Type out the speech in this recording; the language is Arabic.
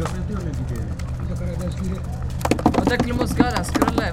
قصيتي ولا هذاك عسكر الله